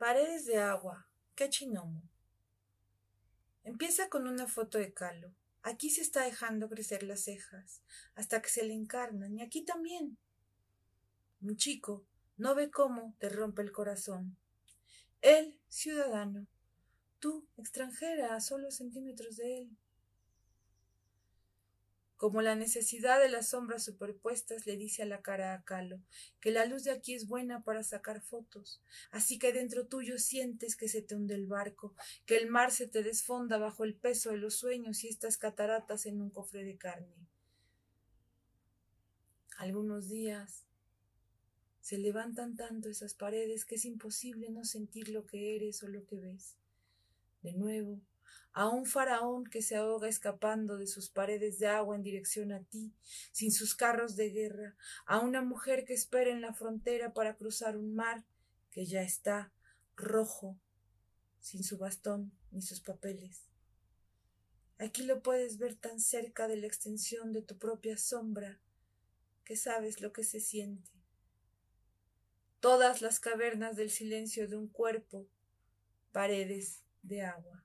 Paredes de agua. Qué chinomo. Empieza con una foto de Calo. Aquí se está dejando crecer las cejas, hasta que se le encarnan, y aquí también. Un chico no ve cómo te rompe el corazón. Él, ciudadano. Tú, extranjera, a solo centímetros de él. Como la necesidad de las sombras superpuestas le dice a la cara a Calo que la luz de aquí es buena para sacar fotos, así que dentro tuyo sientes que se te hunde el barco, que el mar se te desfonda bajo el peso de los sueños y estas cataratas en un cofre de carne. Algunos días se levantan tanto esas paredes que es imposible no sentir lo que eres o lo que ves. De nuevo, a un faraón que se ahoga escapando de sus paredes de agua en dirección a ti, sin sus carros de guerra, a una mujer que espera en la frontera para cruzar un mar que ya está rojo, sin su bastón ni sus papeles. Aquí lo puedes ver tan cerca de la extensión de tu propia sombra que sabes lo que se siente. Todas las cavernas del silencio de un cuerpo, paredes de agua.